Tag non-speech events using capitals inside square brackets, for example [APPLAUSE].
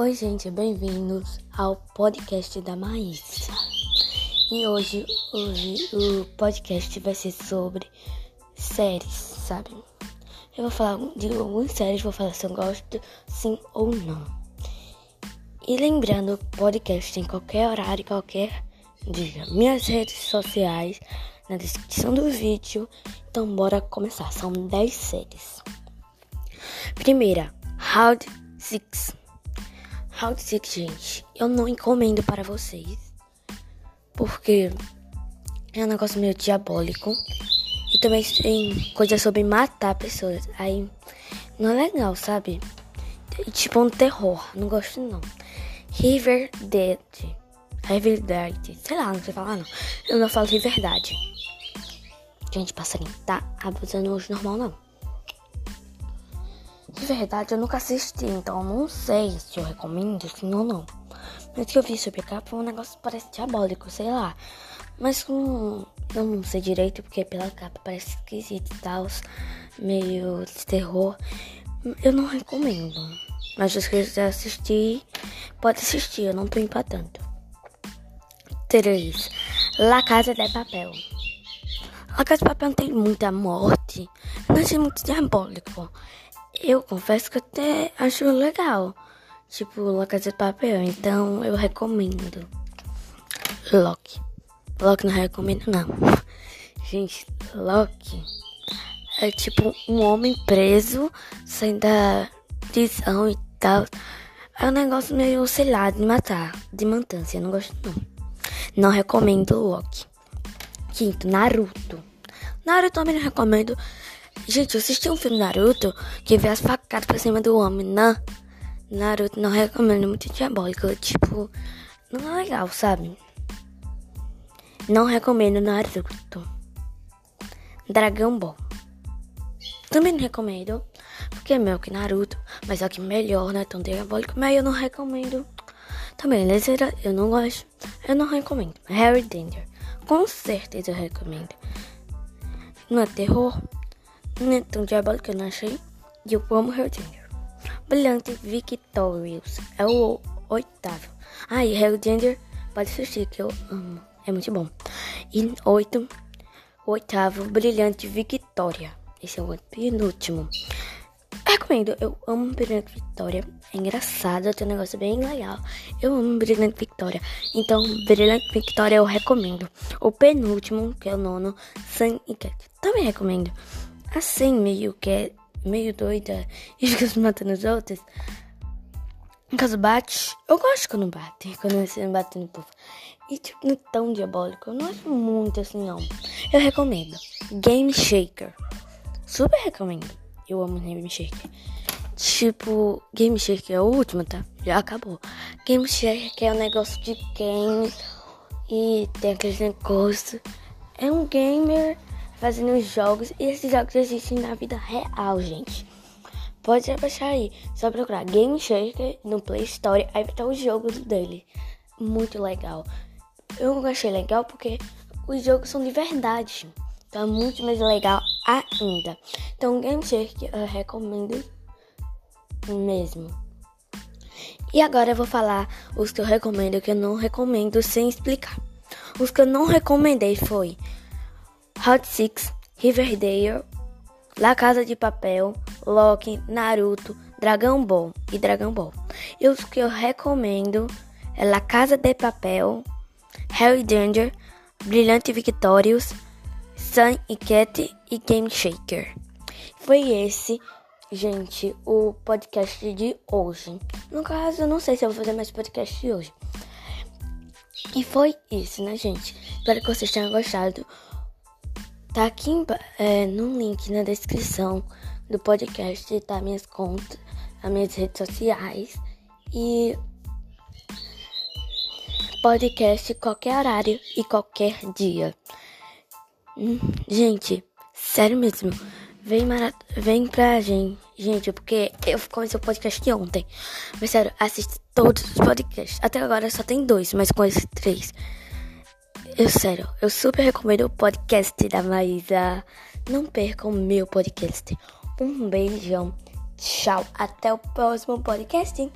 Oi, gente, bem-vindos ao podcast da Maísa. E hoje, hoje o podcast vai ser sobre séries, sabe? Eu vou falar de algumas séries, vou falar se eu gosto, sim ou não. E lembrando, podcast em qualquer horário, qualquer dia. Minhas redes sociais na descrição do vídeo. Então, bora começar. São 10 séries. Primeira, Round 6. Round 6, gente, eu não encomendo para vocês. Porque é um negócio meio diabólico. E também tem coisa sobre matar pessoas. Aí não é legal, sabe? Tipo um terror. Não gosto não. River Dead. River Dead. Sei lá, não sei falar não. Eu não falo de verdade. Gente, passarinho, tá abusando hoje normal não. De verdade, eu nunca assisti, então eu não sei se eu recomendo, sim ou não. Mas que eu vi sobre capa foi um negócio que parece diabólico, sei lá. Mas com. Eu não sei direito, porque pela capa parece esquisito e tal. Meio de terror. Eu não recomendo. Mas se você quiser assistir, pode assistir, eu não tô empatando. 3. La Casa de Papel. La Casa de Papel não tem muita morte. Não achei muito diabólico. Eu confesso que até acho legal. Tipo, La de Papel. Então eu recomendo. Loki. Loki não recomendo não. [LAUGHS] Gente, Loki é tipo um homem preso, saindo da prisão e tal. É um negócio meio, sei lá, de matar, de mantância. Não gosto não. Não recomendo Loki. Quinto, Naruto. Naruto também não recomendo. Gente, eu assisti um filme Naruto que vê as facadas pra cima do homem. Não. Naruto não recomendo, é muito diabólico. Tipo, não é legal, sabe? Não recomendo Naruto. Dragão Ball. Também não recomendo. Porque é melhor que Naruto. Mas é que melhor, né? Tão diabólico. Mas eu não recomendo. Também, Lezeira, eu não gosto. Eu não recomendo. Harry Danger. Com certeza eu recomendo. Não é terror? Não é tão diabólico que eu não achei. E eu amo Harry Danger. Brilhante Victorious. É o oitavo. Ah, e Harry pode assistir, que eu amo. É muito bom. E oito, oitavo, Brilhante Victoria. Esse é o penúltimo. Recomendo, eu amo Brilhante Victoria. É engraçado, tem um negócio bem legal. Eu amo Brilhante Victoria. Então, Brilhante Victoria eu recomendo. O penúltimo, que é o nono, Sun e Cat. Também recomendo. Assim, meio que é meio doida e [LAUGHS] fica se matando os outros. Caso bate, eu gosto quando bate, [LAUGHS] quando você bate no povo. E tipo, não é tão diabólico, eu não acho muito assim não. Eu recomendo. Game Shaker. Super recomendo. Eu amo Game Shaker. Tipo, Game Shaker é o último, tá? Já acabou. Game Shaker é um negócio de games e tem aqueles negócios. É um gamer fazendo jogos e esses jogos existem na vida real, gente. Pode baixar aí, só procurar Game Shaker no Play Store, aí estar o jogo dele. Muito legal. Eu achei legal porque os jogos são de verdade. Então é muito mais legal ainda. Então Game Shaker eu recomendo mesmo. E agora eu vou falar os que eu recomendo e que eu não recomendo sem explicar. Os que eu não recomendei foi Hot Six, Riverdale, La Casa de Papel, Loki, Naruto, Dragon Ball e Dragon Ball. E os que eu recomendo é La Casa de Papel, Harry Danger, Brilhante Victorious, Sun e Cat e Game Shaker. Foi esse, gente, o podcast de hoje. No caso, eu não sei se eu vou fazer mais podcast de hoje. E foi isso, né, gente? Espero que vocês tenham gostado. Tá aqui é, no link na descrição do podcast, tá minhas contas, as minhas redes sociais e podcast qualquer horário e qualquer dia. Hum, gente, sério mesmo, vem, marat vem pra gente, gente, porque eu comecei o podcast ontem. Mas sério, assiste todos os podcasts. Até agora só tem dois, mas com esses três. Eu, sério, eu super recomendo o podcast da Maísa. Não percam o meu podcast. Um beijão. Tchau. Até o próximo podcast.